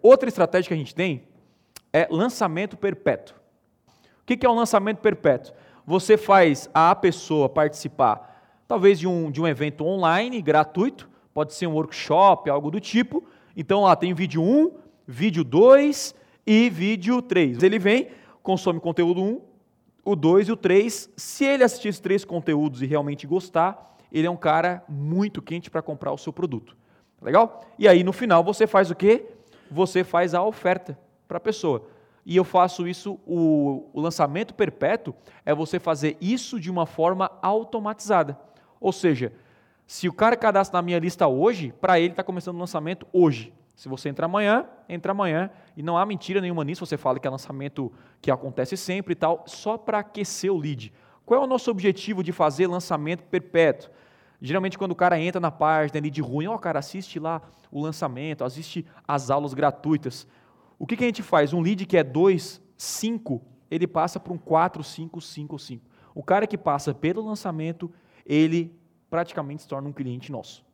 Outra estratégia que a gente tem é lançamento perpétuo. O que é um lançamento perpétuo? Você faz a pessoa participar, talvez, de um, de um evento online gratuito, pode ser um workshop, algo do tipo. Então, lá tem vídeo 1, vídeo 2 e vídeo 3. Ele vem, consome conteúdo 1, o 2 e o 3. Se ele assistir esses três conteúdos e realmente gostar, ele é um cara muito quente para comprar o seu produto. Legal? E aí, no final, você faz o quê? Você faz a oferta para a pessoa. E eu faço isso, o, o lançamento perpétuo é você fazer isso de uma forma automatizada. Ou seja, se o cara cadastra na minha lista hoje, para ele está começando o lançamento hoje. Se você entra amanhã, entra amanhã. E não há mentira nenhuma nisso, você fala que é lançamento que acontece sempre e tal, só para aquecer o lead. Qual é o nosso objetivo de fazer lançamento perpétuo? Geralmente, quando o cara entra na página ali de ruim, ó, oh, cara, assiste lá o lançamento, assiste as aulas gratuitas. O que, que a gente faz? Um lead que é 2, 5, ele passa para um 4, 5, 5, 5. O cara que passa pelo lançamento, ele praticamente se torna um cliente nosso.